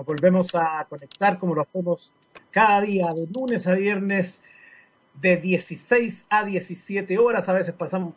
nos volvemos a conectar como lo hacemos cada día, de lunes a viernes, de 16 a 17 horas. A veces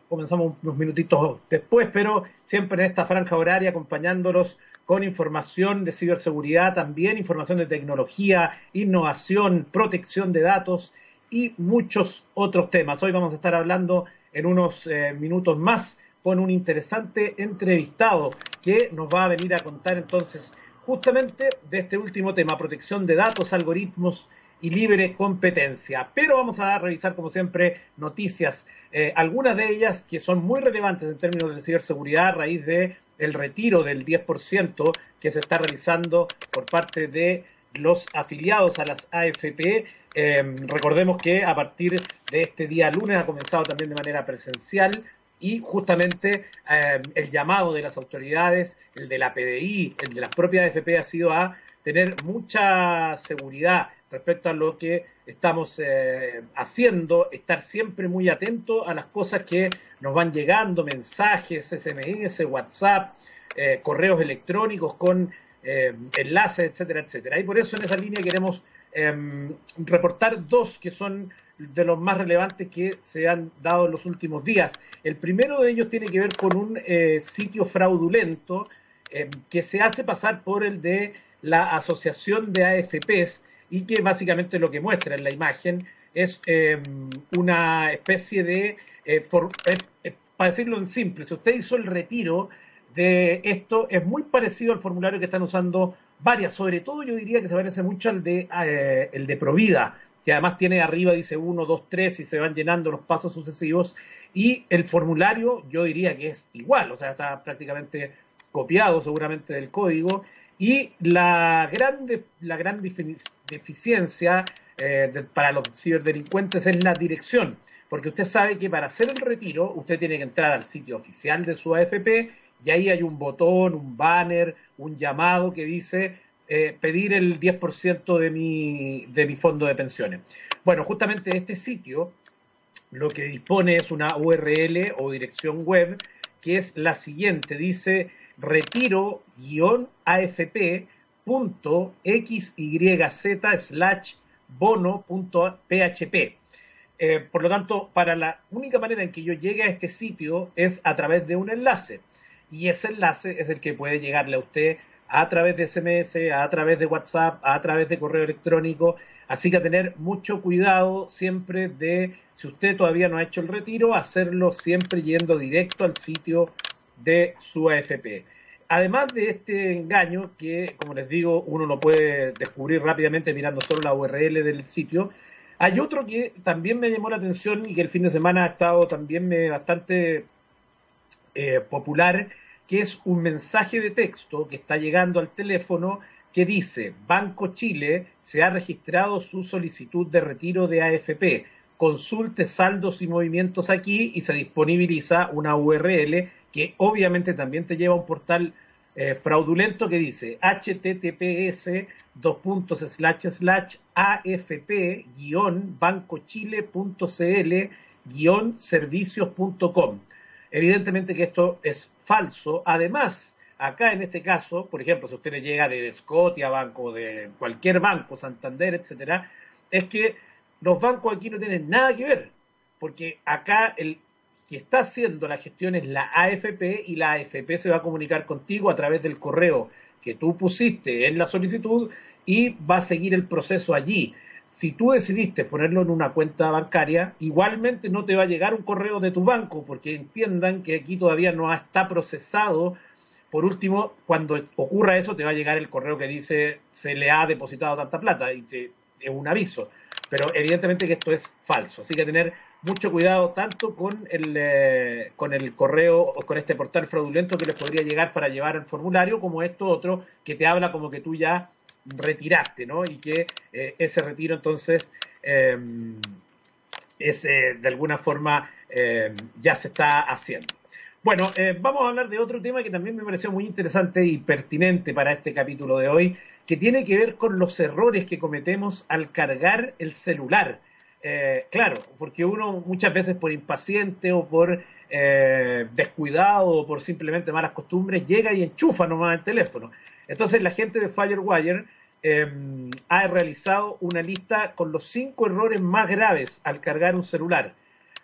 comenzamos unos minutitos después, pero siempre en esta franja horaria acompañándolos con información de ciberseguridad, también información de tecnología, innovación, protección de datos y muchos otros temas. Hoy vamos a estar hablando en unos eh, minutos más con un interesante entrevistado que nos va a venir a contar entonces justamente de este último tema, protección de datos, algoritmos y libre competencia. Pero vamos a revisar, como siempre, noticias, eh, algunas de ellas que son muy relevantes en términos de ciberseguridad a raíz de el retiro del 10% que se está realizando por parte de los afiliados a las AFP. Eh, recordemos que a partir de este día lunes ha comenzado también de manera presencial y justamente eh, el llamado de las autoridades, el de la PDI, el de las propias AFP ha sido a tener mucha seguridad respecto a lo que estamos eh, haciendo, estar siempre muy atento a las cosas que nos van llegando, mensajes, SMS, WhatsApp, eh, correos electrónicos con enlaces, etcétera, etcétera. Y por eso en esa línea queremos em, reportar dos que son de los más relevantes que se han dado en los últimos días. El primero de ellos tiene que ver con un eh, sitio fraudulento eh, que se hace pasar por el de la Asociación de AFPs y que básicamente lo que muestra en la imagen es eh, una especie de, para decirlo en simple, si usted hizo el retiro de esto, es muy parecido al formulario que están usando varias, sobre todo yo diría que se parece mucho al de, el de Provida, que además tiene arriba, dice 1, 2, 3 y se van llenando los pasos sucesivos. Y el formulario yo diría que es igual, o sea, está prácticamente copiado seguramente del código. Y la gran, la gran deficiencia eh, para los ciberdelincuentes es la dirección, porque usted sabe que para hacer el retiro usted tiene que entrar al sitio oficial de su AFP y ahí hay un botón, un banner, un llamado que dice eh, pedir el 10% de mi, de mi fondo de pensiones. Bueno, justamente este sitio lo que dispone es una URL o dirección web que es la siguiente, dice retiro-afp.xyz slash bono.php. Eh, por lo tanto, para la única manera en que yo llegue a este sitio es a través de un enlace. Y ese enlace es el que puede llegarle a usted a través de SMS, a través de WhatsApp, a través de correo electrónico. Así que a tener mucho cuidado siempre de, si usted todavía no ha hecho el retiro, hacerlo siempre yendo directo al sitio de su AFP. Además de este engaño, que como les digo, uno lo puede descubrir rápidamente mirando solo la URL del sitio, hay otro que también me llamó la atención y que el fin de semana ha estado también bastante eh, popular, que es un mensaje de texto que está llegando al teléfono que dice, Banco Chile se ha registrado su solicitud de retiro de AFP. Consulte saldos y movimientos aquí y se disponibiliza una URL que obviamente también te lleva a un portal eh, fraudulento que dice https afp bancochile.cl servicios.com. Evidentemente que esto es falso. Además, acá en este caso, por ejemplo, si usted le llega de Scotia Banco, de cualquier banco, Santander, etcétera, es que los bancos aquí no tienen nada que ver, porque acá el que está haciendo la gestión es la AFP y la AFP se va a comunicar contigo a través del correo que tú pusiste en la solicitud y va a seguir el proceso allí si tú decidiste ponerlo en una cuenta bancaria, igualmente no te va a llegar un correo de tu banco, porque entiendan que aquí todavía no está procesado. Por último, cuando ocurra eso, te va a llegar el correo que dice se le ha depositado tanta plata y te, es un aviso. Pero evidentemente que esto es falso, así que tener mucho cuidado tanto con el, eh, con el correo o con este portal fraudulento que les podría llegar para llevar el formulario, como esto otro que te habla como que tú ya retiraste, ¿no? Y que eh, ese retiro entonces eh, es eh, de alguna forma ya se está haciendo. Bueno, vamos a hablar de otro tema que también me pareció muy interesante y pertinente para este capítulo de hoy, que tiene que ver con los errores que cometemos al cargar el celular. claro, porque uno muchas veces por impaciente o por descuidado o por simplemente malas costumbres llega y enchufa nomás el teléfono. Entonces la gente de Firewire eh, ha realizado una lista con los cinco errores más graves al cargar un celular.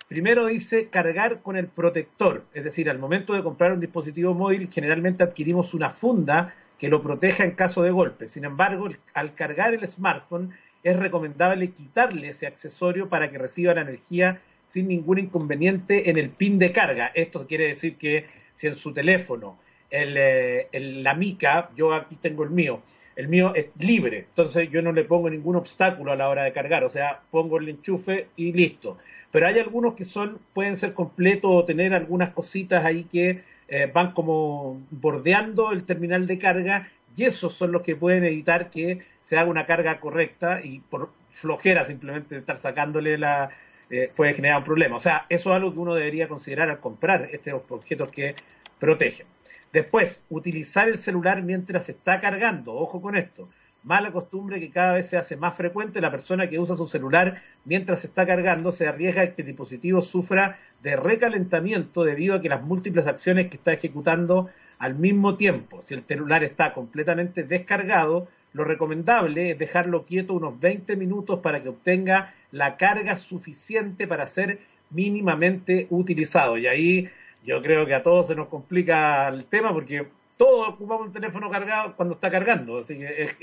Primero dice cargar con el protector, es decir, al momento de comprar un dispositivo móvil generalmente adquirimos una funda que lo proteja en caso de golpe. Sin embargo, al cargar el smartphone es recomendable quitarle ese accesorio para que reciba la energía sin ningún inconveniente en el pin de carga. Esto quiere decir que si en su teléfono, el, eh, la mica, yo aquí tengo el mío, el mío es libre, entonces yo no le pongo ningún obstáculo a la hora de cargar, o sea, pongo el enchufe y listo pero hay algunos que son pueden ser completos o tener algunas cositas ahí que eh, van como bordeando el terminal de carga y esos son los que pueden evitar que se haga una carga correcta y por flojera simplemente estar sacándole la eh, puede generar un problema. O sea, eso es algo que uno debería considerar al comprar estos objetos que protegen. Después, utilizar el celular mientras se está cargando. Ojo con esto mala costumbre que cada vez se hace más frecuente. La persona que usa su celular mientras se está cargando se arriesga a que el dispositivo sufra de recalentamiento debido a que las múltiples acciones que está ejecutando al mismo tiempo. Si el celular está completamente descargado, lo recomendable es dejarlo quieto unos 20 minutos para que obtenga la carga suficiente para ser mínimamente utilizado. Y ahí yo creo que a todos se nos complica el tema porque todos ocupamos un teléfono cargado cuando está cargando, así que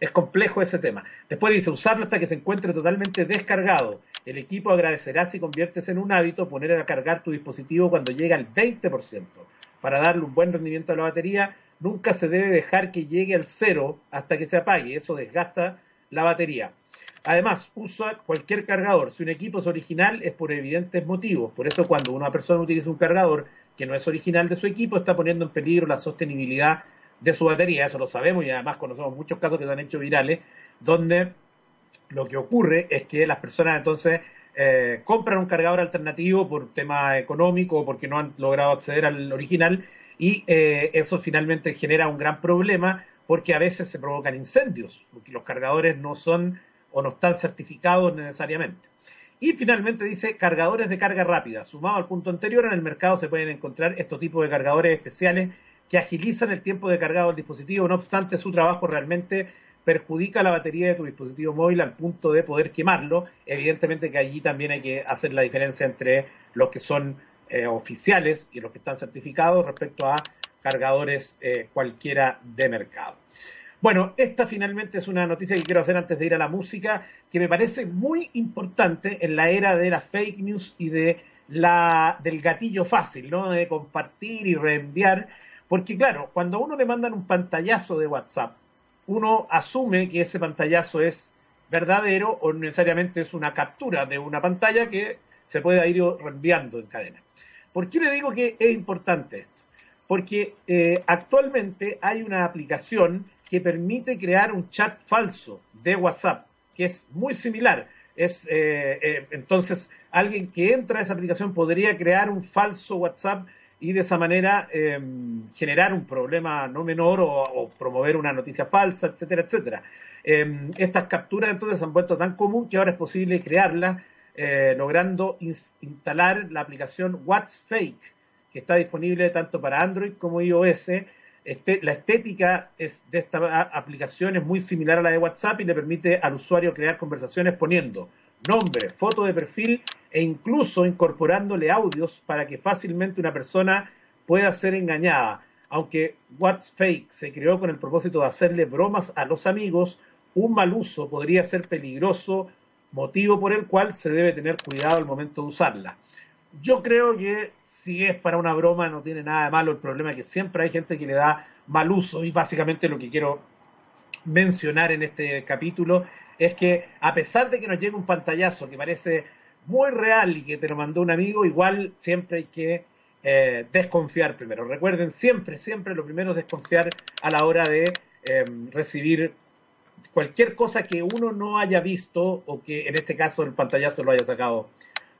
es, complejo ese tema. Después dice, usarlo hasta que se encuentre totalmente descargado. El equipo agradecerá si conviertes en un hábito poner a cargar tu dispositivo cuando llega al 20%. Para darle un buen rendimiento a la batería, nunca se debe dejar que llegue al cero hasta que se apague, eso desgasta la batería. Además, usa cualquier cargador. Si un equipo es original es por evidentes motivos. Por eso cuando una persona utiliza un cargador que no es original de su equipo, está poniendo en peligro la sostenibilidad de su batería, eso lo sabemos y además conocemos muchos casos que se han hecho virales, donde lo que ocurre es que las personas entonces eh, compran un cargador alternativo por tema económico o porque no han logrado acceder al original y eh, eso finalmente genera un gran problema porque a veces se provocan incendios, porque los cargadores no son o no están certificados necesariamente. Y finalmente dice cargadores de carga rápida. Sumado al punto anterior, en el mercado se pueden encontrar estos tipos de cargadores especiales que agilizan el tiempo de cargado del dispositivo. No obstante, su trabajo realmente perjudica la batería de tu dispositivo móvil al punto de poder quemarlo. Evidentemente que allí también hay que hacer la diferencia entre los que son eh, oficiales y los que están certificados respecto a cargadores eh, cualquiera de mercado. Bueno, esta finalmente es una noticia que quiero hacer antes de ir a la música, que me parece muy importante en la era de las fake news y de la, del gatillo fácil, ¿no? De compartir y reenviar. Porque claro, cuando a uno le mandan un pantallazo de WhatsApp, uno asume que ese pantallazo es verdadero o necesariamente es una captura de una pantalla que se puede ir reenviando en cadena. ¿Por qué le digo que es importante esto? Porque eh, actualmente hay una aplicación que permite crear un chat falso de WhatsApp, que es muy similar. Es, eh, eh, entonces, alguien que entra a esa aplicación podría crear un falso WhatsApp y de esa manera em, generar un problema no menor o, promover una noticia falsa, etcétera, etcétera. Em, estas capturas entonces han vuelto tan común que ahora es posible crearlas eh, logrando instalar la aplicación WhatsFake, que está disponible tanto para Android como iOS este, la estética es, de esta aplicación es muy similar a la de WhatsApp y le permite al usuario crear conversaciones poniendo nombre, foto de perfil e incluso incorporándole audios para que fácilmente una persona pueda ser engañada. Aunque WhatsApp se creó con el propósito de hacerle bromas a los amigos, un mal uso podría ser peligroso, motivo por el cual se debe tener cuidado al momento de usarla. Yo creo que si es para una broma no tiene nada de malo, el problema es que siempre hay gente que le da mal uso y básicamente lo que quiero mencionar en este capítulo es que a pesar de que nos llegue un pantallazo que parece muy real y que te lo mandó un amigo, igual siempre hay que eh, desconfiar primero. Recuerden, siempre, siempre lo primero es desconfiar a la hora de em, recibir cualquier cosa que uno no haya visto o que en este caso el pantallazo lo haya sacado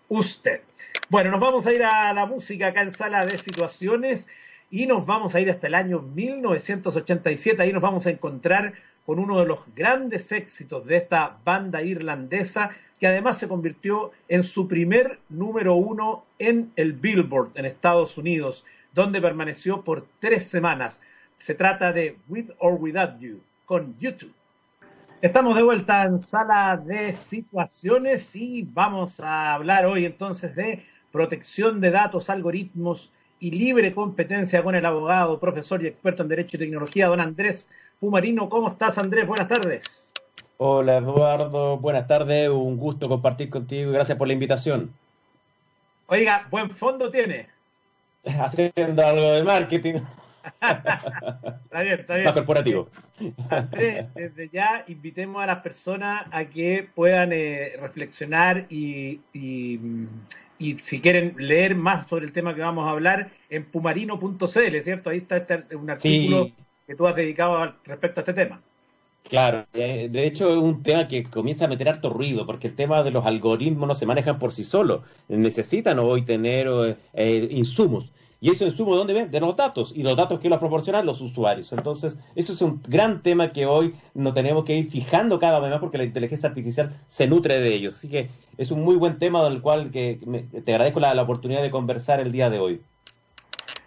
usted. Bueno, nos vamos a ir a la música acá en Sala de Situaciones y nos vamos a ir hasta el año 1987. Ahí nos vamos a encontrar con uno de los grandes éxitos de esta banda irlandesa que además se convirtió en su primer número uno en el Billboard en Estados Unidos, donde permaneció por tres semanas. Se trata de With or Without You con YouTube. Estamos de vuelta en sala de situaciones y vamos a hablar hoy entonces de protección de datos, algoritmos y libre competencia con el abogado, profesor y experto en Derecho y Tecnología, don Andrés Pumarino. ¿Cómo estás, Andrés? Buenas tardes. Hola, Eduardo. Buenas tardes. Un gusto compartir contigo y gracias por la invitación. Oiga, buen fondo tiene. Haciendo algo de marketing. está bien, está bien. Más corporativo. Andrés, desde ya invitemos a las personas a que puedan eh, reflexionar y, si quieren leer más sobre el tema que vamos a hablar en pumarino.cl, ¿cierto? Ahí está este, un artículo que tú has dedicado respecto a este tema. Claro, eh, de hecho es un tema que comienza a meter harto ruido, porque el tema de los algoritmos no se manejan por sí solos, necesitan hoy tener eh, insumos. Y eso insumos, ¿dónde ven? De los datos, y los datos que los proporcionan los usuarios. Entonces, eso es un gran tema que hoy nos tenemos que ir fijando cada vez más, porque la inteligencia artificial se nutre de ellos. Así que es un muy buen tema del cual que te agradezco la oportunidad de conversar el día de hoy.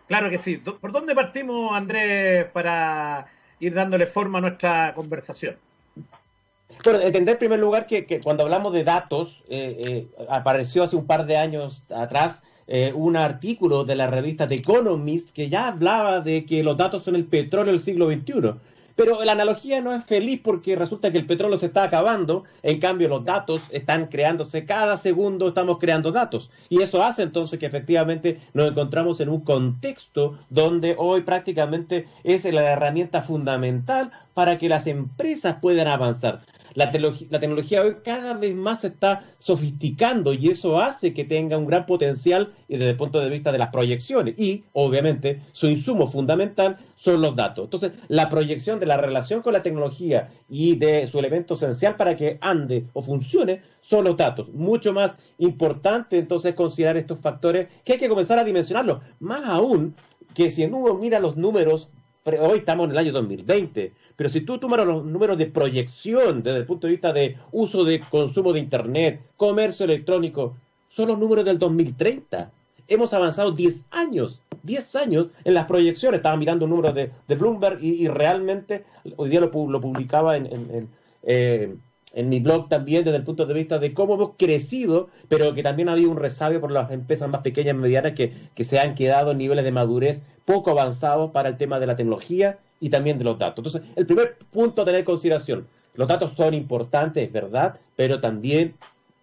Claro que sí. ¿Por dónde partimos, Andrés, para ir dándole forma a nuestra conversación. Bueno, entender en primer lugar que, cuando hablamos de datos, eh, eh, apareció hace un par de años atrás eh, un artículo de la revista The Economist que ya hablaba de que los datos son el petróleo del siglo XXI. Pero la analogía no es feliz porque resulta que el petróleo se está acabando, en cambio los datos están creándose cada segundo, estamos creando datos. Y eso hace entonces que efectivamente nos encontramos en un contexto donde hoy prácticamente es la herramienta fundamental para que las empresas puedan avanzar. La, tecnología hoy cada vez más se está sofisticando y eso hace que tenga un gran potencial desde el punto de vista de las proyecciones. Y, obviamente, su insumo fundamental son los datos. Entonces, la proyección de la relación con la tecnología y de su elemento esencial para que ande o funcione son los datos. Mucho más importante entonces considerar estos factores que hay que comenzar a dimensionarlos. Más aún que si uno mira los números, hoy estamos en el año 2020, pero si tú tomas los números de proyección desde el punto de vista de uso de consumo de Internet, comercio electrónico, son los números del 2030. Hemos avanzado 10 años, 10 años en las proyecciones. Estaba mirando números de, de Bloomberg y, realmente, hoy día lo, publicaba en, eh, en, mi blog también desde el punto de vista de cómo hemos crecido, pero que también ha habido un resabio por las empresas más pequeñas y medianas que, que se han quedado en niveles de madurez poco avanzados para el tema de la tecnología y también de los datos. Entonces, el primer punto a tener en consideración, los datos son importantes, es verdad, pero también,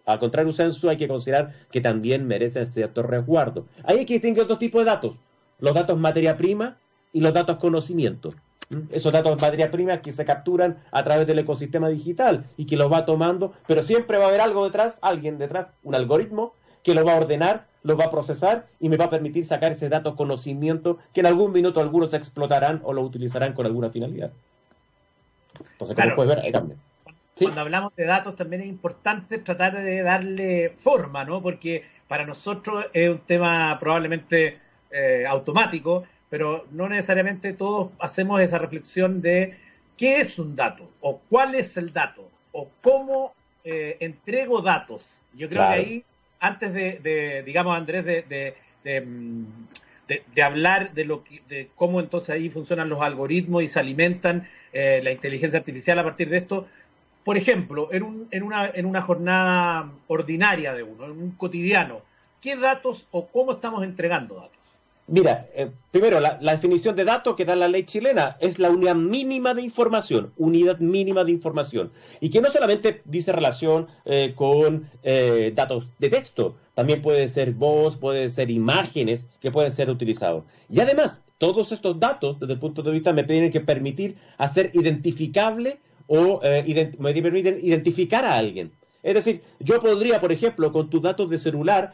al contrario censo, hay que considerar que también merecen cierto resguardo. Hay que distinguir otros tipos de datos, los datos materia prima y los datos conocimiento. ¿Mm? Esos datos materia prima que se capturan a través del ecosistema digital y que los va tomando, pero siempre va a haber algo detrás, alguien detrás, un algoritmo que lo va a ordenar lo va a procesar y me va a permitir sacar ese dato conocimiento que en algún minuto algunos explotarán o lo utilizarán con alguna finalidad. Entonces, como puedes ver, cambia. Cuando hablamos de datos también es importante tratar de darle forma, ¿no? Porque para nosotros es un tema probablemente eh, automático, pero no necesariamente todos hacemos esa reflexión de qué es un dato, o cuál es el dato, o cómo eh, entrego datos. Yo creo que ahí antes de, digamos, Andrés, mm, de, hablar de, lo de cómo entonces ahí funcionan los algoritmos y se alimentan eh, la inteligencia artificial a partir de esto, por ejemplo, en una jornada ordinaria de uno, en un cotidiano, ¿qué datos o cómo estamos entregando datos? Mira, eh, primero, la, definición de datos que da la ley chilena es la unidad mínima de información, unidad mínima de información, y que no solamente dice relación eh, con eh, datos de texto, también puede ser voz, puede ser imágenes que pueden ser utilizados. Y además, todos estos datos, desde el punto de vista, me tienen que permitir hacer identificable o me permiten identificar a alguien. Es decir, yo podría, por ejemplo, con tus datos de celular,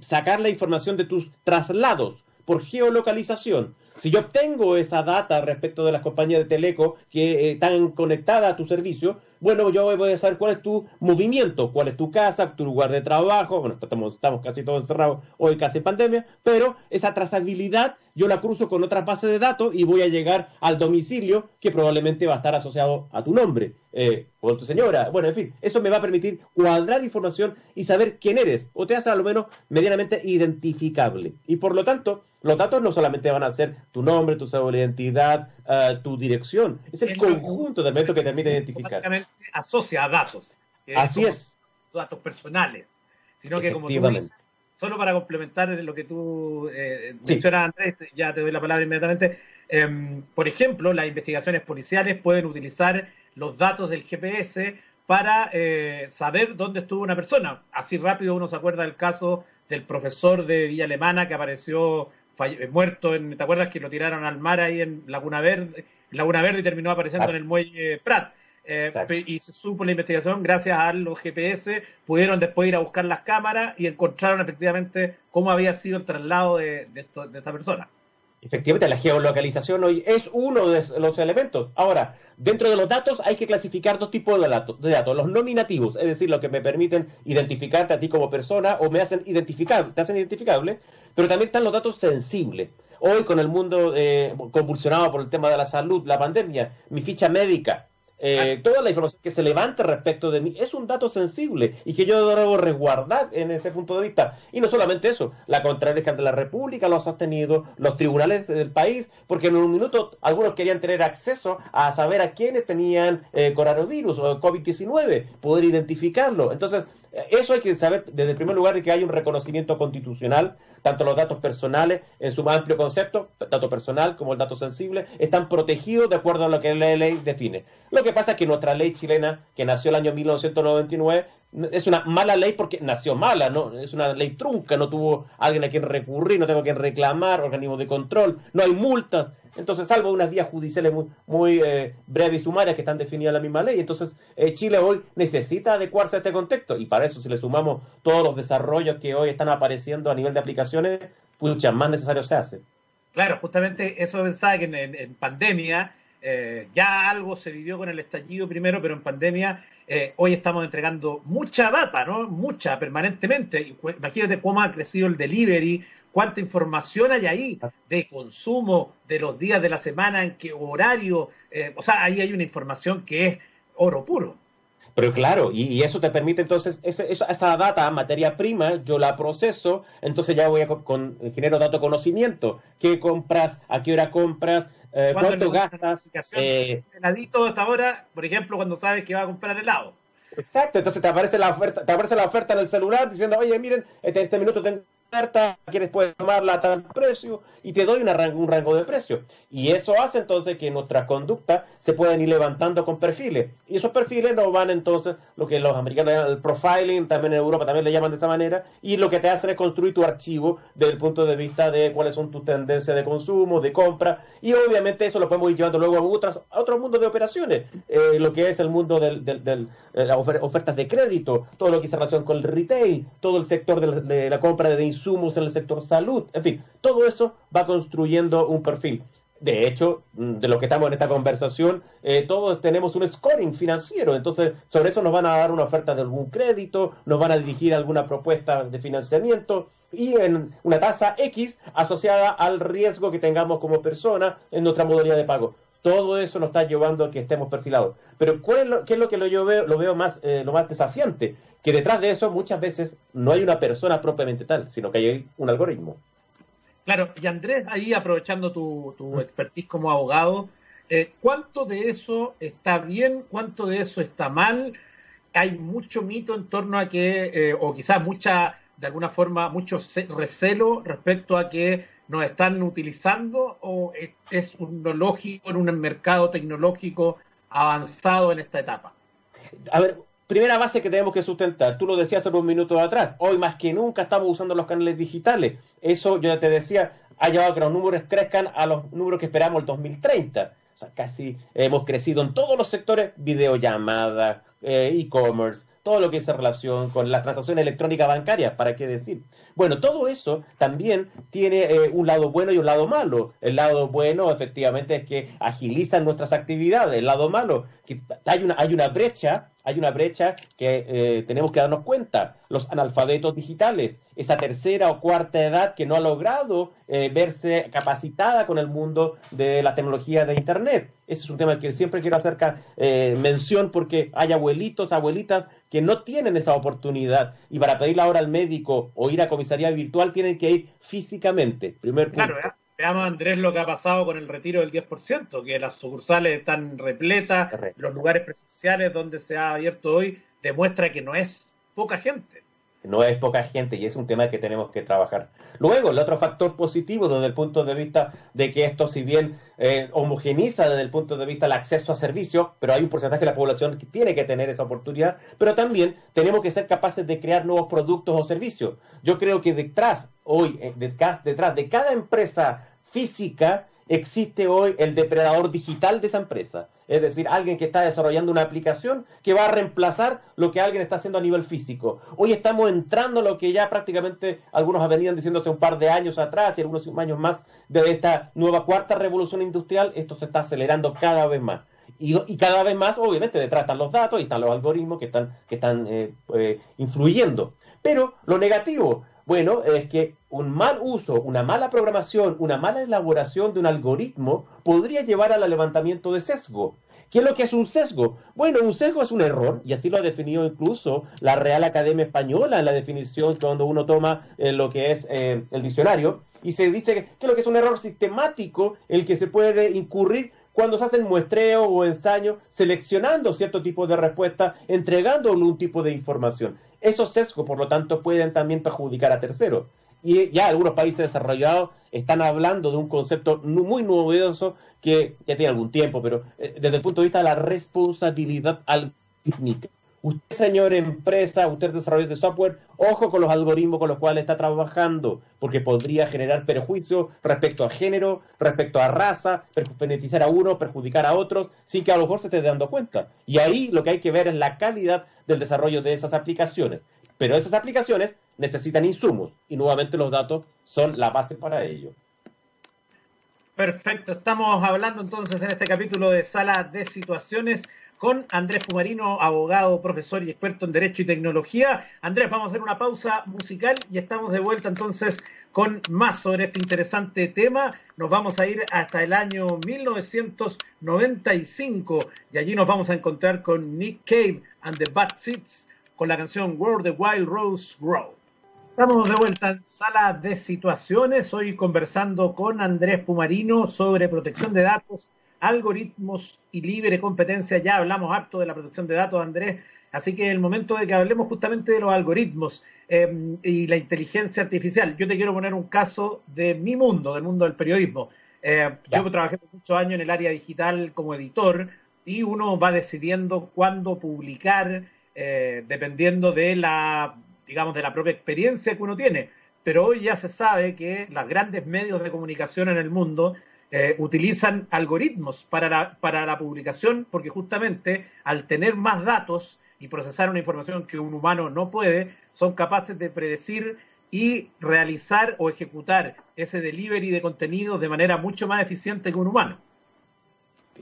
sacar la información de tus traslados por geolocalización. Si yo obtengo esa data respecto de las compañías de teleco que eh, están conectadas a tu servicio, bueno, yo voy a saber cuál es tu movimiento, cuál es tu casa, tu lugar de trabajo. Bueno, estamos, estamos casi todos encerrados hoy, casi en pandemia, pero esa trazabilidad yo la cruzo con otras bases de datos y voy a llegar al domicilio que probablemente va a estar asociado a tu nombre eh, o tu señora. Bueno, en fin, eso me va a permitir cuadrar información y saber quién eres, o te hace a lo menos medianamente identificable. Y por lo tanto, los datos no solamente van a ser tu nombre, tu cédula de identidad, uh, tu dirección, es el conjunto de elementos que te permite identificar. Asocia a datos. Así es. Datos personales. Sino que, como tú dices, solo para complementar lo que tú eh, mencionas, Andrés, ya te doy la palabra inmediatamente. Eh, por ejemplo, las investigaciones policiales pueden utilizar los datos del GPS para eh, saber dónde estuvo una persona. Así rápido uno se acuerda del caso del profesor de Villa Alemana que apareció eh, muerto, en, ¿te acuerdas que lo tiraron al mar ahí en Laguna Verde, Laguna Verde y terminó apareciendo en el muelle Prat? Eh, y se supo la investigación gracias a los GPS, pudieron después ir a buscar las cámaras y encontraron efectivamente cómo había sido el traslado de, de, de esta persona. Efectivamente, la geolocalización hoy es uno de los elementos. Ahora, dentro de los datos hay que clasificar dos tipos de datos, de datos. Los nominativos, es decir, los que me permiten identificarte a ti como persona o me hacen identificable, te hacen identificable, pero también están los datos sensibles. Hoy con el mundo eh, convulsionado por el tema de la salud, la pandemia, mi ficha médica, eh, toda la información que se levante respecto de mí es un dato sensible y que yo debo resguardar en ese punto de vista. Y no solamente eso, la Contraloría de la República lo ha sostenido, los tribunales del país, porque en un minuto algunos querían tener acceso a saber a quiénes tenían eh, coronavirus o COVID-19, poder identificarlo. Entonces, eso hay que saber desde el primer lugar de que hay un reconocimiento constitucional, tanto los datos personales en su amplio concepto, dato personal como el dato sensible, están protegidos de acuerdo a lo que la ley define. Lo que pasa es que nuestra ley chilena, que nació el año 1999, es una mala ley porque nació mala, ¿no? Es una ley trunca, no tuvo alguien a quien recurrir, no tengo a quien reclamar, organismos de control, no hay multas. Entonces, salvo unas vías judiciales muy, eh, breves y sumarias que están definidas en la misma ley. Entonces, eh, Chile hoy necesita adecuarse a este contexto y para eso, si le sumamos todos los desarrollos que hoy están apareciendo a nivel de aplicaciones, mucho más necesario se hace. Claro, justamente eso pensaba que en, pandemia eh, ya algo se vivió con el estallido primero, pero en pandemia hoy estamos entregando mucha data, ¿no? Mucha, permanentemente. Imagínate cómo ha crecido el delivery, cuánta información hay ahí de consumo, de los días de la semana, en qué horario. Eh, o sea, ahí hay una información que es oro puro. Pero claro, y, eso te permite entonces, esa, data, materia prima, yo la proceso, entonces ya voy a con, genero dato conocimiento. ¿Qué compras? ¿A qué hora compras? Eh, ¿Cuánto gastas? Eh, heladito hasta ahora, por ejemplo, cuando sabes que va a comprar helado. Exacto, entonces te aparece la oferta, te aparece la oferta en el celular diciendo, oye, miren, este, este minuto tengo quieres puedes tomarla a tal precio y te doy un rango de precio. Y eso hace entonces que nuestra conducta se puedan ir levantando con perfiles. Y esos perfiles nos van entonces, lo que los americanos llaman el profiling, también en Europa también le llaman de esa manera, y lo que te hacen es construir tu archivo desde el punto de vista de cuáles son tus tendencias de consumo, de compra, y obviamente eso lo podemos ir llevando luego a, otras, a otro mundo de operaciones, eh, lo que es el mundo de eh, las ofertas de crédito, todo lo que se relaciona con el retail, todo el sector de la, compra de insumos, insumos en el sector salud, en fin, todo eso va construyendo un perfil. De hecho, mm, de lo que estamos en esta conversación, eh, todos tenemos un scoring financiero, entonces sobre eso nos van a dar una oferta de algún crédito, nos van a dirigir alguna propuesta de financiamiento y en una tasa X asociada al riesgo que tengamos como persona en nuestra modalidad de pago. Todo eso nos está llevando a que estemos perfilados. Pero ¿cuál es lo, ¿qué es lo que yo veo, lo veo más, eh, lo más desafiante? que detrás de eso muchas veces no hay una persona propiamente tal, sino que hay un algoritmo. Claro, y Andrés, ahí aprovechando tu, tu expertise como abogado, eh, ¿cuánto de eso está bien? ¿Cuánto de eso está mal? Hay mucho mito en torno a que, eh, o quizás mucha, de alguna forma, mucho recelo respecto a que nos están utilizando o es un lógico en un mercado tecnológico avanzado en esta etapa? A ver, primera base que tenemos que sustentar. Tú lo decías hace un minuto atrás. Hoy más que nunca estamos usando los canales digitales. Eso, yo ya te decía, ha llevado a que los números crezcan a los números que esperamos el 2030. O sea, casi hemos crecido en todos los sectores, videollamada, eh, e-commerce, todo lo que es relación con las transacciones electrónicas bancarias, ¿para qué decir? Bueno, todo eso también tiene eh, un lado bueno y un lado malo. El lado bueno, efectivamente, es que agilizan nuestras actividades. El lado malo, que hay una, hay una brecha hay una brecha que eh, tenemos que darnos cuenta. Los analfabetos digitales, esa tercera o cuarta edad que no ha logrado eh, verse capacitada con el mundo de la tecnología de Internet. Ese es un tema que siempre quiero hacer eh, mención porque hay abuelitos, abuelitas que no tienen esa oportunidad y para pedirle ahora al médico o ir a comisaría virtual tienen que ir físicamente. Primer Claro, Veamos, Andrés, lo que ha pasado con el retiro del 10%, que las sucursales están repletas, los lugares presenciales donde se ha abierto hoy demuestra que no es poca gente. No es poca gente y es un tema que tenemos que trabajar. Luego, el otro factor positivo desde el punto de vista de que esto, si bien eh, homogeniza desde el punto de vista del acceso a servicios, pero hay un porcentaje de la población que tiene que tener esa oportunidad, pero también tenemos que ser capaces de crear nuevos productos o servicios. Yo creo que detrás, hoy, eh, detrás de cada empresa física, existe hoy el depredador digital de esa empresa. Es decir, alguien que está desarrollando una aplicación que va a reemplazar lo que alguien está haciendo a nivel físico. Hoy estamos entrando a lo que ya prácticamente algunos venían diciéndose un par de años atrás y algunos años más de esta nueva cuarta revolución industrial. Esto se está acelerando cada vez más. Y, cada vez más, obviamente, detrás están los datos y están los algoritmos que están, que están eh, eh, influyendo. Pero lo negativo, bueno, es que un mal uso, una mala programación, una mala elaboración de un algoritmo podría llevar al levantamiento de sesgo. ¿Qué es lo que es un sesgo? Bueno, un sesgo es un error, y así lo ha definido incluso la Real Academia Española en la definición cuando uno toma eh, lo que es eh, el diccionario, y se dice que, lo que es un error sistemático, el que se puede incurrir cuando se hacen muestreo o ensayo, seleccionando cierto tipo de respuesta, entregando un tipo de información. Esos sesgos, por lo tanto, pueden también perjudicar a terceros. Y ya algunos países desarrollados están hablando de un concepto muy novedoso que ya tiene algún tiempo, pero eh, desde el punto de vista de la responsabilidad algorítmica. Usted, señor empresa, usted desarrollador de software, ojo con los algoritmos con los cuales está trabajando, porque podría generar perjuicio respecto a género, respecto a raza, beneficiar a uno, perjudicar a otros, sin que a lo mejor se esté dando cuenta. Y ahí lo que hay que ver es la calidad del desarrollo de esas aplicaciones. Pero esas aplicaciones necesitan insumos y nuevamente los datos son la base para ello. Perfecto, estamos hablando entonces en este capítulo de sala de situaciones con Andrés Pumarino, abogado, profesor y experto en Derecho y Tecnología. Andrés, vamos a hacer una pausa musical y estamos de vuelta entonces con más sobre este interesante tema. Nos vamos a ir hasta el año 1995 y allí nos vamos a encontrar con Nick Cave and the Bad Seeds con la canción Where the Wild Rose Grow. Estamos de vuelta en sala de situaciones, hoy conversando con Andrés Pumarino sobre protección de datos algoritmos y libre competencia. Ya hablamos harto de la protección de datos, Andrés, así que es el momento de que hablemos justamente de los algoritmos em, y la inteligencia artificial. Yo te quiero poner un caso de mi mundo, del mundo del periodismo. Eh, yo trabajé muchos años en el área digital como editor y uno va decidiendo cuándo publicar eh, dependiendo de la, digamos, de la propia experiencia que uno tiene. Pero hoy ya se sabe que los grandes medios de comunicación en el mundo eh, utilizan algoritmos para la, para la publicación porque justamente al tener más datos y procesar una información que un humano no puede, son capaces de predecir y realizar o ejecutar ese delivery de contenido de manera mucho más eficiente que un humano.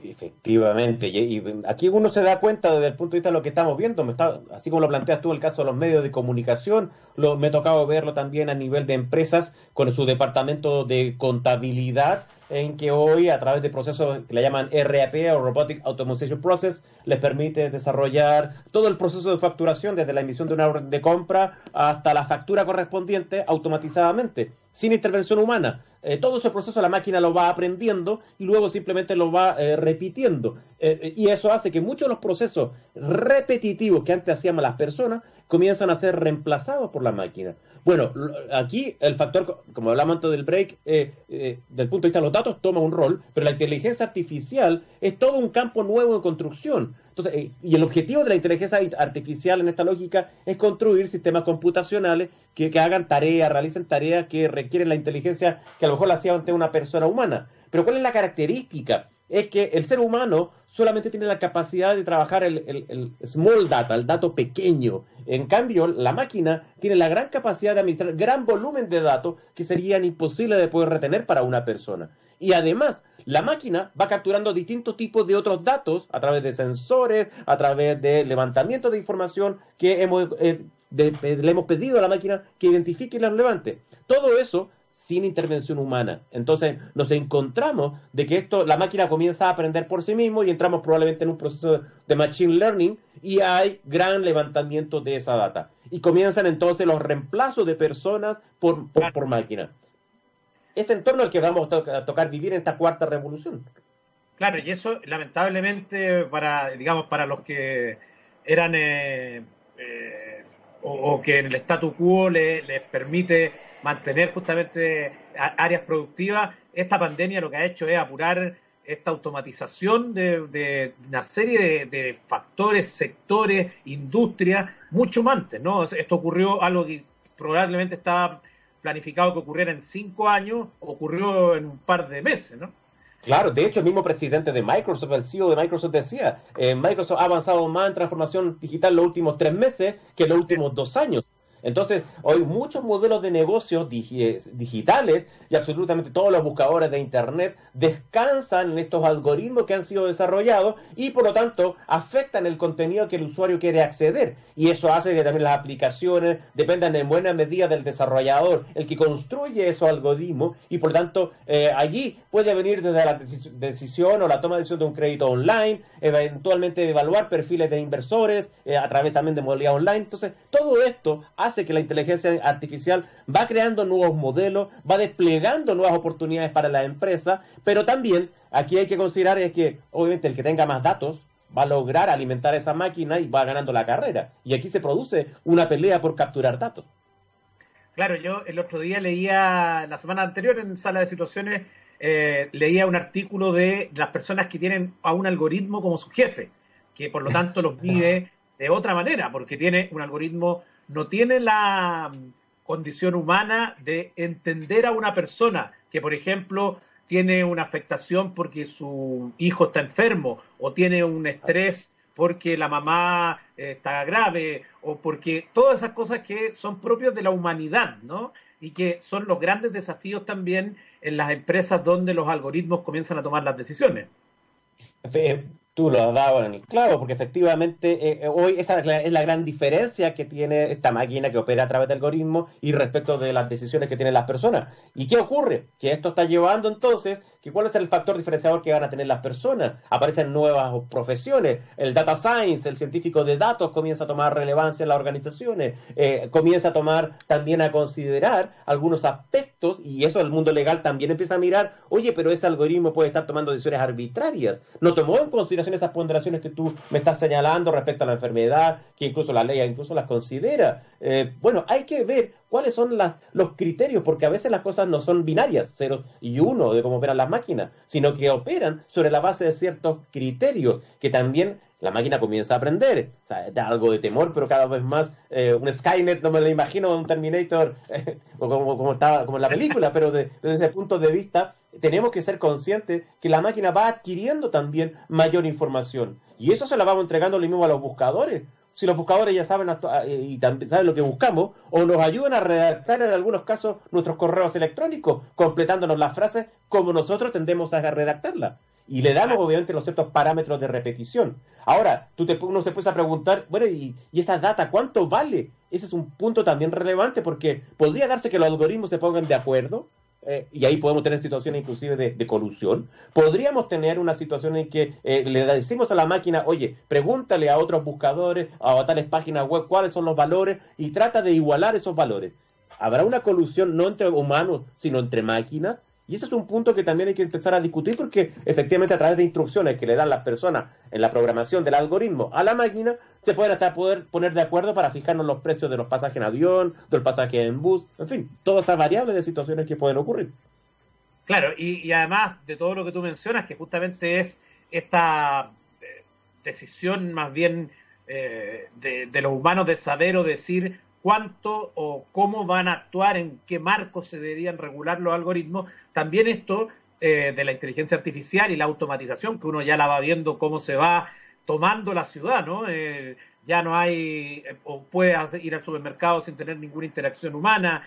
Efectivamente, y, aquí uno se da cuenta desde el punto de vista de lo que estamos viendo, me está, así como lo planteas tú el caso de los medios de comunicación, lo, me ha tocado verlo también a nivel de empresas con su departamento de contabilidad, en que hoy a través de procesos que le llaman RAP o Robotic Automation Process les permite desarrollar todo el proceso de facturación desde la emisión de una orden de compra hasta la factura correspondiente automatizadamente, sin intervención humana. Eh, todo ese proceso la máquina lo va aprendiendo y luego simplemente lo va eh, repitiendo. Eh, y eso hace que muchos de los procesos repetitivos que antes hacíamos las personas comienzan a ser reemplazados por la máquina. Bueno, aquí el factor, como hablamos antes del break, del punto de vista de los datos, toma un rol, pero la inteligencia artificial es todo un campo nuevo de construcción. Entonces, eh, y el objetivo de la inteligencia artificial en esta lógica es construir sistemas computacionales que, hagan tareas, realicen tareas que requieren la inteligencia que a lo mejor la hacía ante una persona humana. Pero ¿cuál es la característica? Es que el ser humano solamente tiene la capacidad de trabajar el, small data, el dato pequeño. En cambio, la máquina tiene la gran capacidad de administrar gran volumen de datos que serían imposibles de poder retener para una persona. Y además, la máquina va capturando distintos tipos de otros datos a través de sensores, a través de levantamiento de información que hemos, eh, le hemos pedido a la máquina que identifique y la levante. Todo eso sin intervención humana. Entonces nos encontramos de que esto, la máquina comienza a aprender por sí mismo y entramos probablemente en un proceso de machine learning y hay gran levantamiento de esa data. Y comienzan entonces los reemplazos de personas por, por, máquina. Es en torno al que vamos a, tocar vivir en esta cuarta revolución. Claro, y eso lamentablemente para, digamos, para los que eran eh, eh, o, que en el statu quo les permite mantener justamente áreas productivas, esta pandemia lo que ha hecho es apurar esta automatización de, una serie de, factores, sectores, industrias, mucho antes, ¿no? Esto ocurrió algo que probablemente estaba planificado que ocurriera en cinco años, ocurrió en un par de meses, ¿no? Claro, de hecho el mismo presidente de Microsoft, el CEO de Microsoft decía, eh, Microsoft ha avanzado más en transformación digital los últimos tres meses que los últimos dos años. Entonces, hoy muchos modelos de negocios digitales y absolutamente todos los buscadores de Internet descansan en estos algoritmos que han sido desarrollados y por lo tanto afectan el contenido que el usuario quiere acceder. Y eso hace que también las aplicaciones dependan en buena medida del desarrollador, el que construye esos algoritmos y por lo tanto eh, allí puede venir desde la decisión o la toma de decisión de un crédito online, eventualmente evaluar perfiles de inversores eh, a través también de modalidad online. Entonces, todo esto hace que la inteligencia artificial va creando nuevos modelos, va desplegando nuevas oportunidades para la empresa, pero también aquí hay que considerar es que obviamente el que tenga más datos va a lograr alimentar esa máquina y va ganando la carrera. Y aquí se produce una pelea por capturar datos. Claro, yo el otro día leía, la semana anterior en Sala de Situaciones, eh, leía un artículo de las personas que tienen a un algoritmo como su jefe, que por lo tanto los mide de otra manera, porque tiene un algoritmo no tiene la condición humana de entender a una persona que, por ejemplo, tiene una afectación porque su hijo está enfermo o tiene un estrés porque la mamá eh, está grave o porque todas esas cosas que son propias de la humanidad, ¿no? Y que son los grandes desafíos también en las empresas donde los algoritmos comienzan a tomar las decisiones. Tú lo has dado en el clavo, porque efectivamente eh, eh, hoy esa es la, gran diferencia que tiene esta máquina que opera a través del algoritmo y respecto de las decisiones que tienen las personas. ¿Y qué ocurre? Que esto está llevando entonces que cuál es el factor diferenciador que van a tener las personas. Aparecen nuevas profesiones. El data science, el científico de datos, comienza a tomar relevancia en las organizaciones, eh, comienza a tomar también a considerar algunos aspectos y eso el mundo legal también empieza a mirar, oye, pero ese algoritmo puede estar tomando decisiones arbitrarias. No tomó en consideración esas ponderaciones que tú me estás señalando respecto a la enfermedad, que incluso la ley incluso las considera. Eh, bueno, hay que ver cuáles son las, los criterios, porque a veces las cosas no son binarias, cero y uno de cómo operan las máquinas, sino que operan sobre la base de ciertos criterios que también la máquina comienza a aprender. O da algo de temor, pero cada vez más eh, un Skynet, no me lo imagino, un Terminator, como, como, estaba, como en la película, pero desde ese punto de vista tenemos que ser conscientes que la máquina va adquiriendo también mayor información. Y eso se la vamos entregando lo mismo a los buscadores si los buscadores ya saben ah, y saben lo que buscamos, o nos ayudan a redactar en algunos casos nuestros correos electrónicos, completándonos las frases como nosotros tendemos a redactarlas. Y le damos, obviamente, los ciertos parámetros de repetición. Ahora, tú te, uno se puede preguntar, bueno, ¿y, ¿y esa data cuánto vale? Ese es un punto también relevante porque podría darse que los algoritmos se pongan de acuerdo eh, y ahí podemos tener situaciones inclusive de, colusión, podríamos tener una situación en que eh, le decimos a la máquina, oye, pregúntale a otros buscadores, a tales páginas web cuáles son los valores y trata de igualar esos valores. ¿Habrá una colusión no entre humanos, sino entre máquinas? Y ese es un punto que también hay que empezar a discutir porque efectivamente a través de instrucciones que le dan las personas en la programación del algoritmo a la máquina, se pueden hasta poder poner de acuerdo para fijarnos los precios de los pasajes en avión, del pasaje en bus, en fin, todas esas variables de situaciones que pueden ocurrir. Claro, y, además de todo lo que tú mencionas, que justamente es esta eh, decisión más bien eh, de, de los humanos de saber o decir cuánto o cómo van a actuar, en qué marcos se deberían regular los algoritmos. También esto eh, de la inteligencia artificial y la automatización, que uno ya la va viendo cómo se va tomando la ciudad, ¿no? Eh, ya no hay, eh, o puedes ir al supermercado sin tener ninguna interacción humana,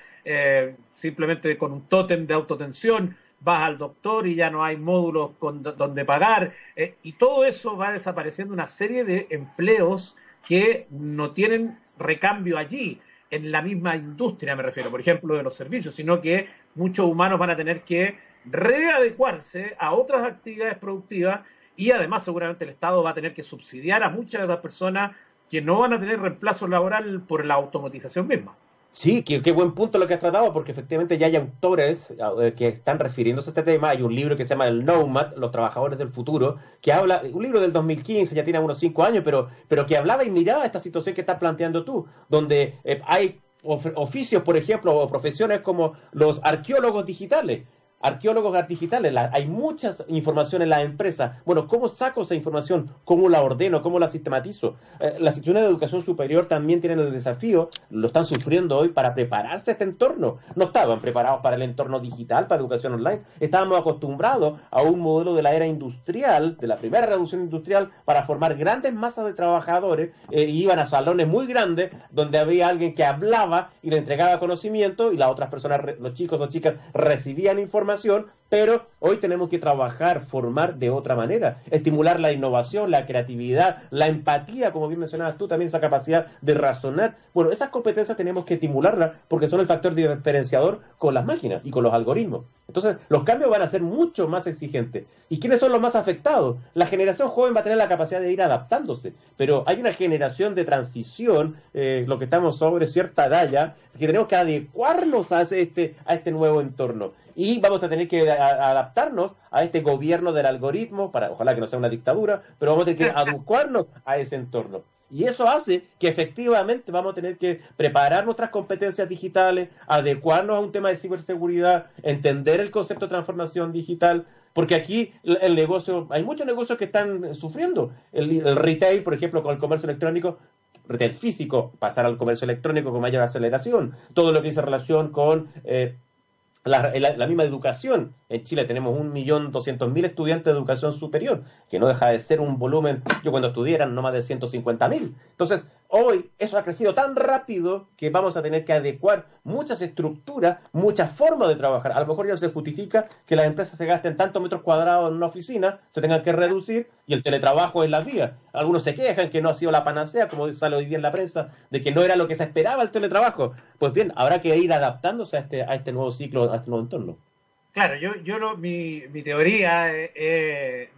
simplemente con un tótem de autotensión. vas al doctor y ya no hay módulos con, donde pagar, eh, y todo eso va desapareciendo una serie de empleos que no tienen recambio allí, en la misma industria me refiero, por ejemplo, de los servicios, sino que muchos humanos van a tener que readecuarse a otras actividades productivas y además seguramente el Estado va a tener que subsidiar a muchas de esas personas que no van a tener reemplazo laboral por la automatización misma. Sí, qué, buen punto lo que has tratado, porque efectivamente ya hay autores eh, que están refiriéndose a este tema. Hay un libro que se llama El Nomad, Los Trabajadores del Futuro, que habla, un libro del 2015, ya tiene unos cinco años, pero, pero que hablaba y miraba esta situación que estás planteando tú, donde eh, hay oficios, por ejemplo, o profesiones como los arqueólogos digitales, arqueólogos digitales, hay mucha información en la empresa. Bueno, ¿cómo saco esa información? ¿Cómo la ordeno? ¿Cómo la sistematizo? Eh, las instituciones de educación superior también tienen el desafío, lo están sufriendo hoy, para prepararse a este entorno. No estaban preparados para el entorno digital, para educación online. Estábamos acostumbrados a un modelo de la era industrial, de la primera revolución industrial, para formar grandes masas de trabajadores. Eh, iban a salones muy grandes donde había alguien que hablaba y le entregaba conocimiento y las otras personas, los chicos o chicas, recibían información población pero hoy tenemos que trabajar, formar de otra manera, estimular la innovación, la creatividad, la empatía, como bien mencionabas tú, también esa capacidad de razonar. Bueno, esas competencias tenemos que estimularlas porque son el factor diferenciador con las máquinas y con los algoritmos. Entonces, los cambios van a ser mucho más exigentes. ¿Y quiénes son los más afectados? La generación joven va a tener la capacidad de ir adaptándose, pero hay una generación de transición, eh, lo que estamos sobre cierta edad ya, que tenemos que adecuarnos a este, a este nuevo entorno y vamos a tener que adaptarnos a este gobierno del algoritmo, para ojalá que no sea una dictadura, pero vamos a tener que adecuarnos a ese entorno. Y eso hace que efectivamente vamos a tener que preparar nuestras competencias digitales, adecuarnos a un tema de ciberseguridad, entender el concepto de transformación digital, porque aquí el negocio, hay muchos negocios que están sufriendo. El, retail, por ejemplo, con el comercio electrónico, retail físico, pasar al comercio electrónico con mayor aceleración, todo lo que dice relación con eh, la, misma educación. En Chile tenemos un millón doscientos mil estudiantes de educación superior, que no deja de ser un volumen, yo cuando estudiaran no más de 150 mil. Entonces, hoy eso ha crecido tan rápido que vamos a tener que adecuar muchas estructuras, muchas formas de trabajar. A lo mejor ya se justifica que las empresas se gasten tantos metros cuadrados en una oficina, se tengan que reducir y el teletrabajo es la vía. Algunos se quejan que no ha sido la panacea, como sale hoy día en la prensa, de que no era lo que se esperaba el teletrabajo. Pues bien, habrá que ir adaptándose a este, a este nuevo ciclo, a este nuevo entorno. Claro, yo, yo no, mi, mi teoría, es,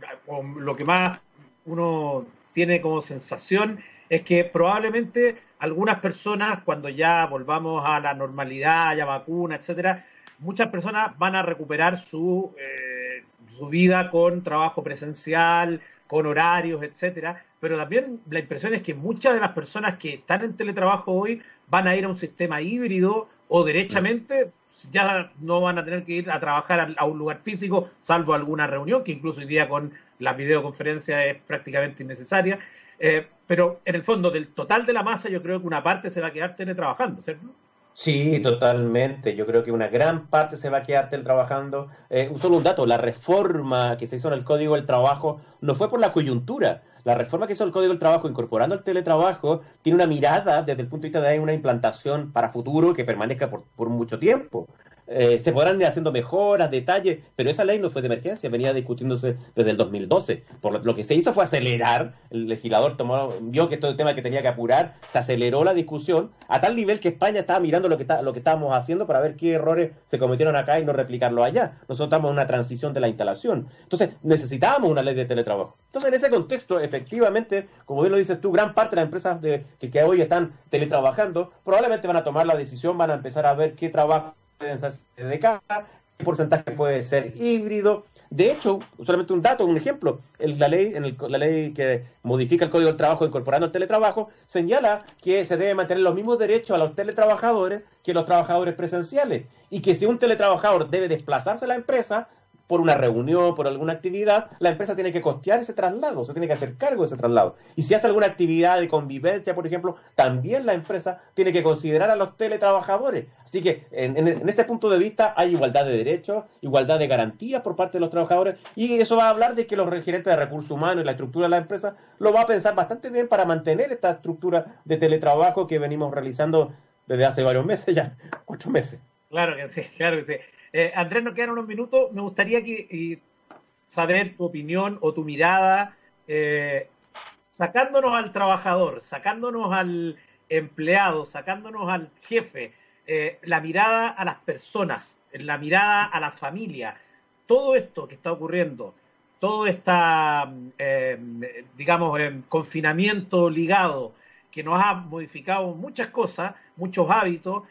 lo que más uno tiene como sensación es que probablemente algunas personas, cuando ya volvamos a la normalidad, haya vacuna, etcétera, muchas personas van a recuperar su, eh, su vida con trabajo presencial, con horarios, etcétera. Pero también la impresión es que muchas de las personas que están en teletrabajo hoy van a ir a un sistema híbrido o derechamente ya no van a tener que ir a trabajar a, un lugar físico, salvo alguna reunión, que incluso hoy día con la videoconferencia es prácticamente innecesaria. Eh, pero en el fondo, del total de la masa, yo creo que una parte se va a quedar teletrabajando, ¿cierto? Sí, totalmente. Yo creo que una gran parte se va a quedar teletrabajando. Eh, solo un dato, la reforma que se hizo en el Código del Trabajo no fue por la coyuntura. La reforma que hizo el Código del Trabajo incorporando el teletrabajo tiene una mirada desde el punto de vista de una implantación para futuro que permanezca por, por mucho tiempo. Eh, se podrán ir haciendo mejoras, detalles, pero esa ley no fue de emergencia, venía discutiéndose desde el 2012. Por lo, que se hizo fue acelerar, el legislador tomó, vio que todo el tema que tenía que apurar, se aceleró la discusión a tal nivel que España estaba mirando lo que, lo que estábamos haciendo para ver qué errores se cometieron acá y no replicarlo allá. Nosotros estamos en una transición de la instalación. Entonces, necesitábamos una ley de teletrabajo. Entonces, en ese contexto, efectivamente, como bien lo dices tú, gran parte de las empresas que, que hoy están teletrabajando probablemente van a tomar la decisión, van a empezar a ver qué trabajo pueden de casa, qué porcentaje puede ser híbrido. De hecho, solamente un dato, un ejemplo, la, ley, en la ley que modifica el Código del Trabajo incorporando el teletrabajo señala que se debe mantener los mismos derechos a los teletrabajadores que los trabajadores presenciales y que si un teletrabajador debe desplazarse a la empresa, por una reunión, por alguna actividad, la empresa tiene que costear ese traslado, se tiene que hacer cargo de ese traslado. Y si hace alguna actividad de convivencia, por ejemplo, también la empresa tiene que considerar a los teletrabajadores. Así que en, ese punto de vista hay igualdad de derechos, igualdad de garantías por parte de los trabajadores y eso va a hablar de que los gerentes de recursos humanos y la estructura de la empresa lo va a pensar bastante bien para mantener esta estructura de teletrabajo que venimos realizando desde hace varios meses ya, ocho meses. Claro que sí, claro que sí. Eh, Andrés, nos quedan unos minutos. Me gustaría saber tu opinión o tu mirada, eh, sacándonos al trabajador, sacándonos al empleado, sacándonos al jefe, eh, la mirada a las personas, la mirada a la familia. Todo esto que está ocurriendo, todo este, digamos, confinamiento ligado, que nos ha modificado muchas cosas, muchos hábitos,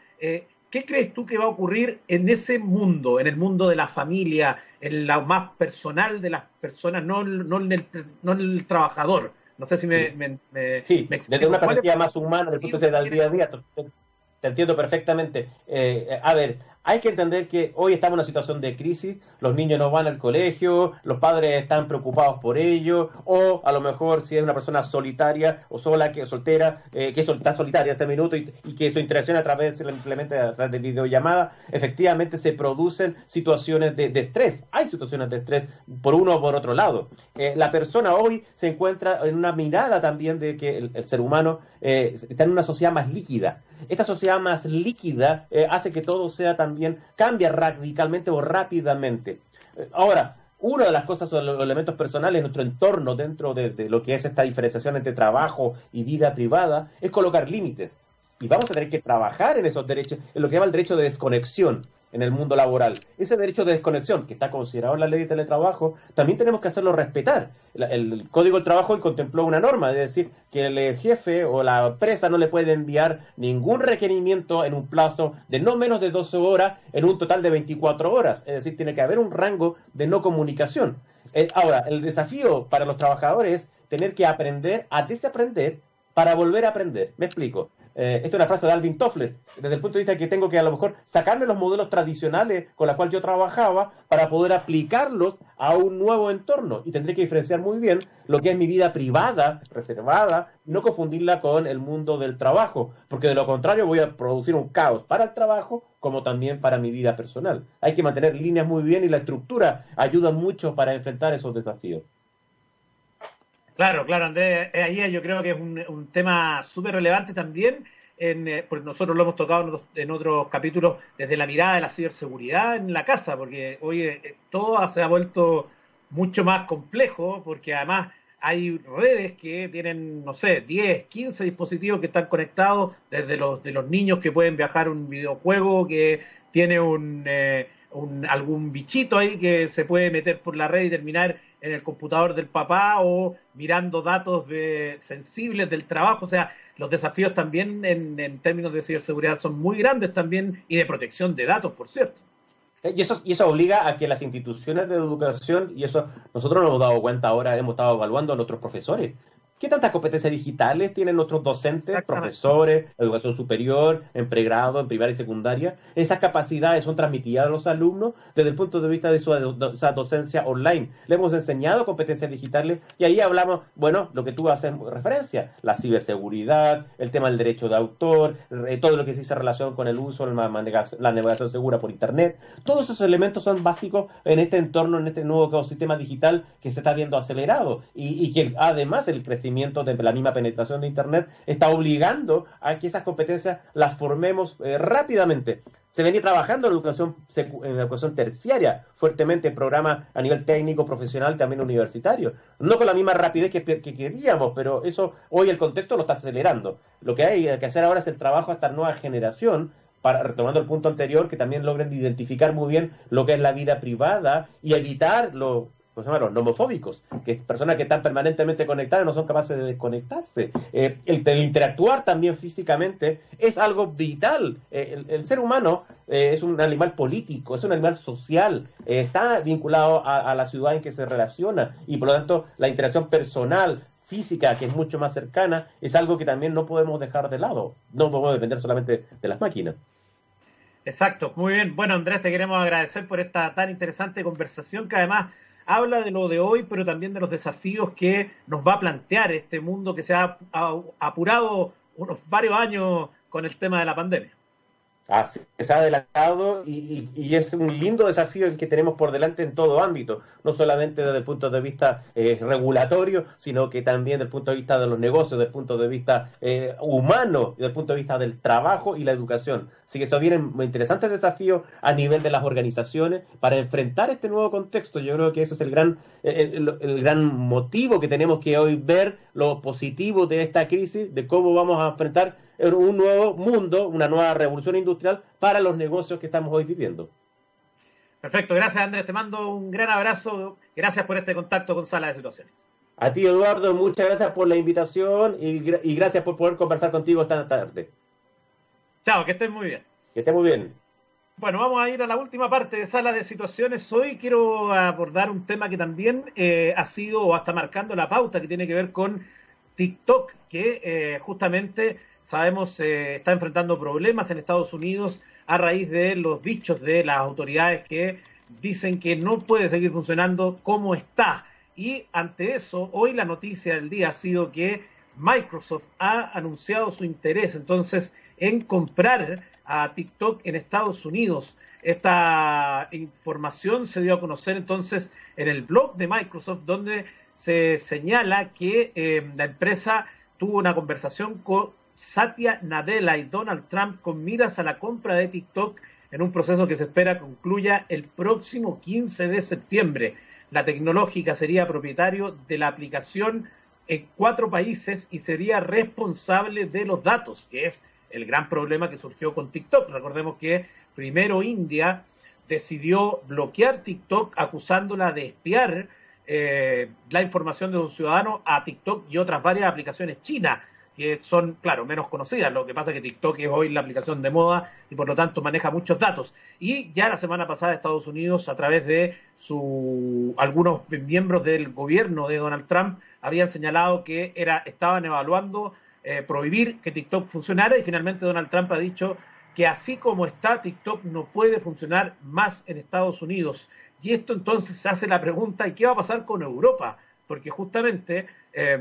¿Qué crees tú que va a ocurrir en ese mundo, en el mundo de la familia, en lo más personal de las personas, no, no, en, el, no en el trabajador? No sé si me, sí. me, desde una perspectiva más humana, desde el punto de vista del día a día, te entiendo perfectamente. Eh, a ver, hay que entender que hoy estamos en una situación de crisis, los niños no van al colegio, los padres están preocupados por ello, o a lo mejor si es una persona solitaria o sola, que soltera, eh, que está solitaria este minuto y, que su interacción a través simplemente a través de videollamada, efectivamente se producen situaciones de, estrés. Hay situaciones de estrés por uno o por otro lado. Eh, la persona hoy se encuentra en una mirada también de que el, ser humano eh, está en una sociedad más líquida. Esta sociedad más líquida hace que todo sea también cambia radicalmente o rápidamente. Eh, ahora, una de las cosas o los elementos personales nuestro entorno dentro de, lo que es esta diferenciación entre trabajo y vida privada es colocar límites. Y vamos a tener que trabajar en esos derechos, en lo que llama el derecho de desconexión en el mundo laboral. Ese derecho de desconexión que está considerado en la ley de teletrabajo, también tenemos que hacerlo respetar. El, Código del Trabajo contempló una norma, es decir, que el jefe o la empresa no le puede enviar ningún requerimiento en un plazo de no menos de 12 horas en un total de 24 horas. Es decir, tiene que haber un rango de no comunicación. Eh, ahora, el desafío para los trabajadores es tener que aprender a desaprender para volver a aprender. Me explico. Eh, esta es una frase de Alvin Toffler, desde el punto de vista de que tengo que a lo mejor sacarme los modelos tradicionales con los cuales yo trabajaba para poder aplicarlos a un nuevo entorno. Y tendré que diferenciar muy bien lo que es mi vida privada, reservada, y no confundirla con el mundo del trabajo, porque de lo contrario voy a producir un caos para el trabajo como también para mi vida personal. Hay que mantener líneas muy bien y la estructura ayuda mucho para enfrentar esos desafíos. Claro, claro, Andrés, eh, ahí yo creo que es un, tema súper relevante también, en, eh, porque nosotros lo hemos tocado en otros, capítulos desde la mirada de la ciberseguridad en la casa, porque hoy eh, todo se ha vuelto mucho más complejo, porque además hay redes que tienen, no sé, 10, 15 dispositivos que están conectados, desde los de los niños que pueden viajar un videojuego que tiene un, un, algún bichito ahí que se puede meter por la red y terminar en el computador del papá o mirando datos de, sensibles del trabajo. O sea, los desafíos también en, términos de ciberseguridad son muy grandes también y de protección de datos, por cierto. Eh, y eso, y eso obliga a que las instituciones de educación, y eso nosotros nos hemos dado cuenta ahora, hemos estado evaluando a nuestros profesores, ¿Qué tantas competencias digitales tienen nuestros docentes, profesores, educación superior, en pregrado, en primaria y secundaria? Esas capacidades son transmitidas a los alumnos desde el punto de vista de su docencia online. Le hemos enseñado competencias digitales y ahí hablamos, bueno, lo que tú haces referencia, la ciberseguridad, el tema del derecho de autor, eh, todo lo que se dice en relación con el uso, la, la navegación segura por Internet. Todos esos elementos son básicos en este entorno, en este nuevo ecosistema digital que se está viendo acelerado y, y que además el crecimiento de la misma penetración de Internet está obligando a que esas competencias las formemos eh, rápidamente. Se venía trabajando en educación, en educación terciaria fuertemente, programas a nivel técnico, profesional, también universitario. No con la misma rapidez que, queríamos, pero eso hoy el contexto lo está acelerando. Lo que hay que hacer ahora es el trabajo a esta nueva generación para, retomando el punto anterior, que también logren identificar muy bien lo que es la vida privada y evitar lo, ¿cómo se llama? Los nomofóbicos, que es personas que están permanentemente conectadas no son capaces de desconectarse. Eh, el, interactuar también físicamente es algo vital. Eh, el, ser humano eh, es un animal político, es un animal social, está vinculado a, la ciudad en que se relaciona y por lo tanto la interacción personal, física, que es mucho más cercana, es algo que también no podemos dejar de lado. No podemos depender solamente de las máquinas. Exacto, muy bien. Bueno, Andrés, te queremos agradecer por esta tan interesante conversación que además habla de lo de hoy, pero también de los desafíos que nos va a plantear este mundo que se ha apurado unos varios años con el tema de la pandemia. Se ha adelantado y, y, es un lindo desafío el que tenemos por delante en todo ámbito, no solamente desde el punto de vista eh, regulatorio, sino que también desde el punto de vista de los negocios, desde el punto de vista eh, humano, desde el punto de vista del trabajo y la educación. Así que eso vienen interesantes desafíos a nivel de las organizaciones para enfrentar este nuevo contexto. Yo creo que ese es el gran, el, el gran motivo que tenemos que hoy ver lo positivo de esta crisis, de cómo vamos a enfrentar un nuevo mundo, una nueva revolución industrial para los negocios que estamos hoy viviendo. Perfecto, gracias Andrés, te mando un gran abrazo, gracias por este contacto con Sala de Situaciones. A ti Eduardo, muchas gracias por la invitación y, y gracias por poder conversar contigo esta tarde. Chao, que estés muy bien. Que estés muy bien. Bueno, vamos a ir a la última parte de Sala de Situaciones. Hoy quiero abordar un tema que también eh, ha sido o hasta marcando la pauta que tiene que ver con TikTok, que eh, justamente sabemos eh, está enfrentando problemas en Estados Unidos a raíz de los dichos de las autoridades que dicen que no puede seguir funcionando como está. Y ante eso, hoy la noticia del día ha sido que Microsoft ha anunciado su interés entonces en comprar a TikTok en Estados Unidos. Esta información se dio a conocer entonces en el blog de Microsoft donde se señala que eh, la empresa tuvo una conversación con Satya Nadella y Donald Trump con miras a la compra de TikTok en un proceso que se espera concluya el próximo 15 de septiembre. La tecnológica sería propietario de la aplicación en cuatro países y sería responsable de los datos, que es el gran problema que surgió con TikTok. Recordemos que primero India decidió bloquear TikTok acusándola de espiar eh, la información de sus ciudadanos a TikTok y otras varias aplicaciones chinas que son, claro, menos conocidas. Lo que pasa es que TikTok es hoy la aplicación de moda y por lo tanto maneja muchos datos. Y ya la semana pasada Estados Unidos, a través de su algunos miembros del gobierno de Donald Trump, habían señalado que era, estaban evaluando eh, prohibir que TikTok funcionara y finalmente Donald Trump ha dicho que así como está, TikTok no puede funcionar más en Estados Unidos. Y esto entonces se hace la pregunta, ¿y qué va a pasar con Europa? Porque justamente eh,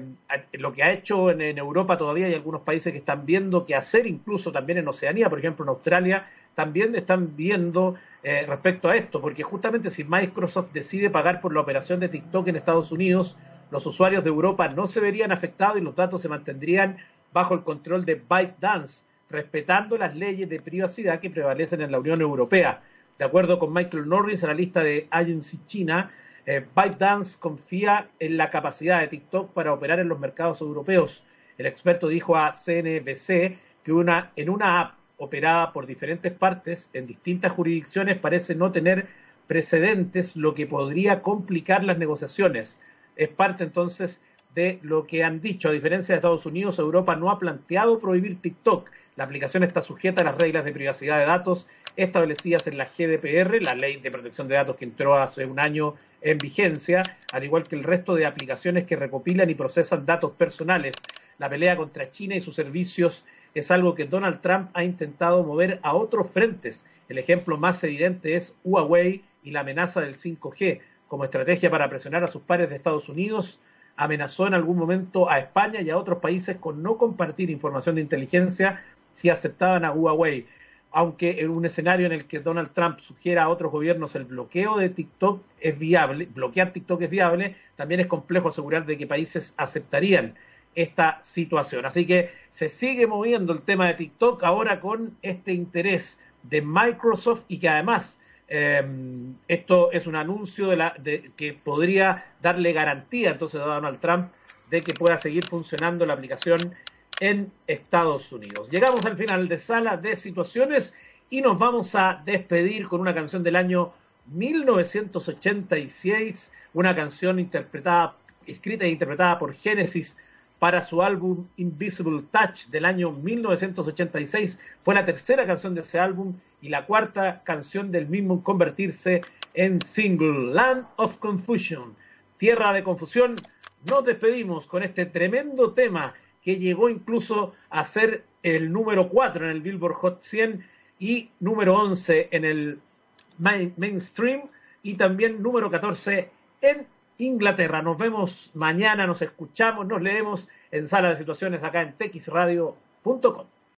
lo que ha hecho en, Europa todavía hay algunos países que están viendo qué hacer, incluso también en Oceanía, por ejemplo en Australia, también están viendo eh, respecto a esto, porque justamente si Microsoft decide pagar por la operación de TikTok en Estados Unidos, los usuarios de Europa no se verían afectados y los datos se mantendrían bajo el control de ByteDance, respetando las leyes de privacidad que prevalecen en la Unión Europea. De acuerdo con Michael Norris, analista de Agency China, eh, ByteDance confía en la capacidad de TikTok para operar en los mercados europeos. El experto dijo a CNBC que una, en una app operada por diferentes partes en distintas jurisdicciones parece no tener precedentes, lo que podría complicar las negociaciones. Es parte entonces de lo que han dicho. A diferencia de Estados Unidos, Europa no ha planteado prohibir TikTok. La aplicación está sujeta a las reglas de privacidad de datos establecidas en la GDPR, la ley de protección de datos que entró hace un año en vigencia, al igual que el resto de aplicaciones que recopilan y procesan datos personales. La pelea contra China y sus servicios es algo que Donald Trump ha intentado mover a otros frentes. El ejemplo más evidente es Huawei y la amenaza del 5G. Como estrategia para presionar a sus pares de Estados Unidos, amenazó en algún momento a España y a otros países con no compartir información de inteligencia si aceptaban a Huawei aunque en un escenario en el que Donald Trump sugiera a otros gobiernos el bloqueo de TikTok es viable, bloquear TikTok es viable, también es complejo asegurar de que países aceptarían esta situación. Así que se sigue moviendo el tema de TikTok ahora con este interés de Microsoft y que además em, esto es un anuncio de la, de, que podría darle garantía entonces a Donald Trump de que pueda seguir funcionando la aplicación en Estados Unidos. Llegamos al final de Sala de Situaciones y nos vamos a despedir con una canción del año 1986, una canción interpretada, escrita e interpretada por Genesis para su álbum Invisible Touch del año 1986. Fue la tercera canción de ese álbum y la cuarta canción del mismo convertirse en single Land of Confusion, Tierra de Confusión. Nos despedimos con este tremendo tema que llegó incluso a ser el número 4 en el Billboard Hot 100 y número 11 en el mainstream y también número 14 en Inglaterra. Nos vemos mañana, nos escuchamos, nos leemos en sala de situaciones acá en texradio.com.